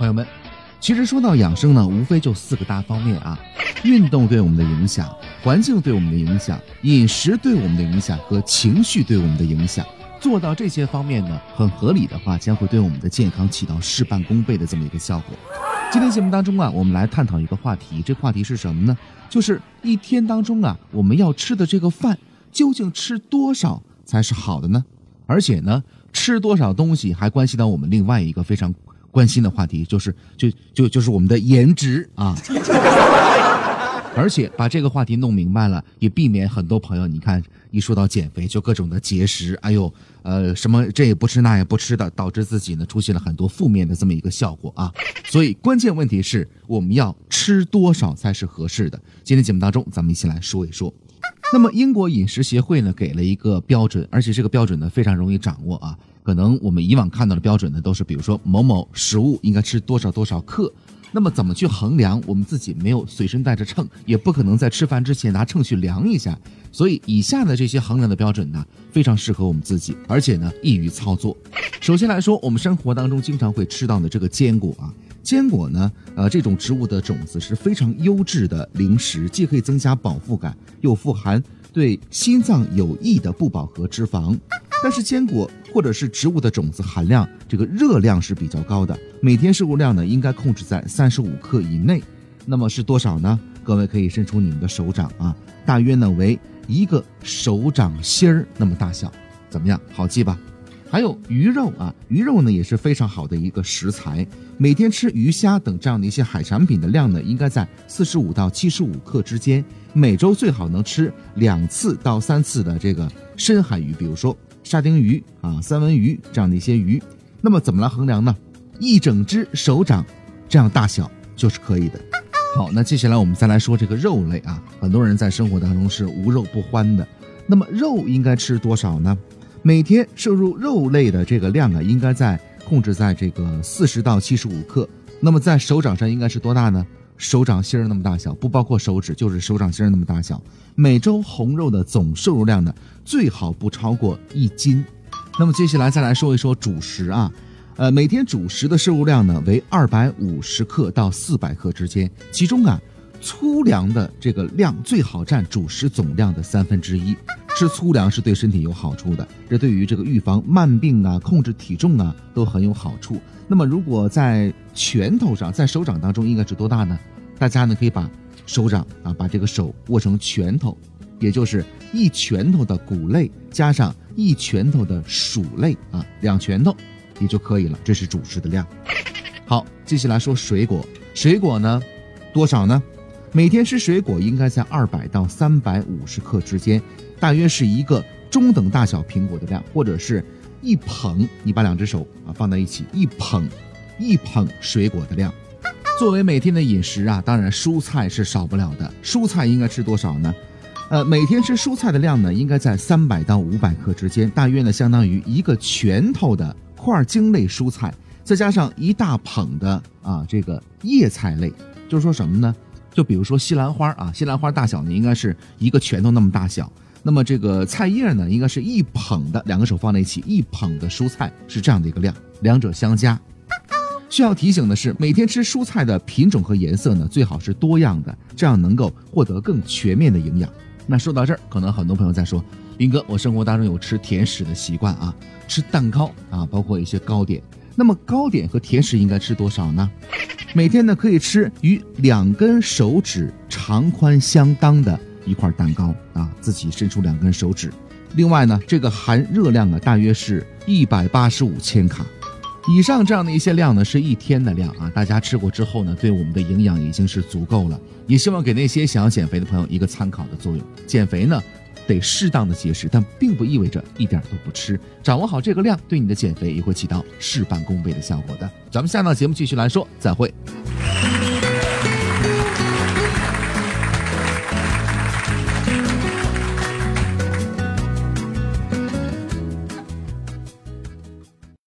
朋友们，其实说到养生呢，无非就四个大方面啊：运动对我们的影响，环境对我们的影响，饮食对我们的影响和情绪对我们的影响。做到这些方面呢，很合理的话，将会对我们的健康起到事半功倍的这么一个效果。今天节目当中啊，我们来探讨一个话题，这话题是什么呢？就是一天当中啊，我们要吃的这个饭，究竟吃多少才是好的呢？而且呢，吃多少东西还关系到我们另外一个非常关心的话题，就是就就就是我们的颜值啊。而且把这个话题弄明白了，也避免很多朋友，你看一说到减肥就各种的节食，哎呦，呃，什么这也不吃那也不吃的，导致自己呢出现了很多负面的这么一个效果啊。所以关键问题是我们要吃多少才是合适的？今天节目当中，咱们一起来说一说。那么英国饮食协会呢给了一个标准，而且这个标准呢非常容易掌握啊。可能我们以往看到的标准呢都是，比如说某某食物应该吃多少多少克。那么怎么去衡量？我们自己没有随身带着秤，也不可能在吃饭之前拿秤去量一下。所以以下的这些衡量的标准呢，非常适合我们自己，而且呢易于操作。首先来说，我们生活当中经常会吃到的这个坚果啊，坚果呢，呃，这种植物的种子是非常优质的零食，既可以增加饱腹感，又富含对心脏有益的不饱和脂肪。但是坚果或者是植物的种子含量，这个热量是比较高的，每天摄入量呢应该控制在三十五克以内。那么是多少呢？各位可以伸出你们的手掌啊，大约呢为一个手掌心儿那么大小，怎么样？好记吧？还有鱼肉啊，鱼肉呢也是非常好的一个食材，每天吃鱼虾等这样的一些海产品的量呢，应该在四十五到七十五克之间，每周最好能吃两次到三次的这个深海鱼，比如说。沙丁鱼啊，三文鱼这样的一些鱼，那么怎么来衡量呢？一整只手掌这样大小就是可以的。好，那接下来我们再来说这个肉类啊，很多人在生活当中是无肉不欢的。那么肉应该吃多少呢？每天摄入肉类的这个量啊，应该在控制在这个四十到七十五克。那么在手掌上应该是多大呢？手掌心儿那么大小，不包括手指，就是手掌心儿那么大小。每周红肉的总摄入量呢，最好不超过一斤。那么接下来再来说一说主食啊，呃，每天主食的摄入量呢为二百五十克到四百克之间，其中啊，粗粮的这个量最好占主食总量的三分之一。吃粗粮是对身体有好处的，这对于这个预防慢病啊、控制体重啊都很有好处。那么如果在拳头上，在手掌当中应该是多大呢？大家呢可以把手掌啊，把这个手握成拳头，也就是一拳头的谷类加上一拳头的薯类啊，两拳头也就可以了。这是主食的量。好，接下来说水果，水果呢多少呢？每天吃水果应该在二百到三百五十克之间，大约是一个中等大小苹果的量，或者是一捧。你把两只手啊放在一起，一捧一捧水果的量。作为每天的饮食啊，当然蔬菜是少不了的。蔬菜应该吃多少呢？呃，每天吃蔬菜的量呢，应该在三百到五百克之间，大约呢相当于一个拳头的块茎类蔬菜，再加上一大捧的啊这个叶菜类，就是说什么呢？就比如说西兰花啊，西兰花大小呢应该是一个拳头那么大小，那么这个菜叶呢应该是一捧的，两个手放在一起，一捧的蔬菜是这样的一个量，两者相加。需要提醒的是，每天吃蔬菜的品种和颜色呢最好是多样的，这样能够获得更全面的营养。那说到这儿，可能很多朋友在说，林哥，我生活当中有吃甜食的习惯啊，吃蛋糕啊，包括一些糕点。那么糕点和甜食应该吃多少呢？每天呢可以吃与两根手指长宽相当的一块蛋糕啊，自己伸出两根手指。另外呢，这个含热量啊大约是一百八十五千卡。以上这样的一些量呢，是一天的量啊，大家吃过之后呢，对我们的营养已经是足够了。也希望给那些想要减肥的朋友一个参考的作用。减肥呢，得适当的节食，但并不意味着一点都不吃。掌握好这个量，对你的减肥也会起到事半功倍的效果的。咱们下档节目继续来说，再会。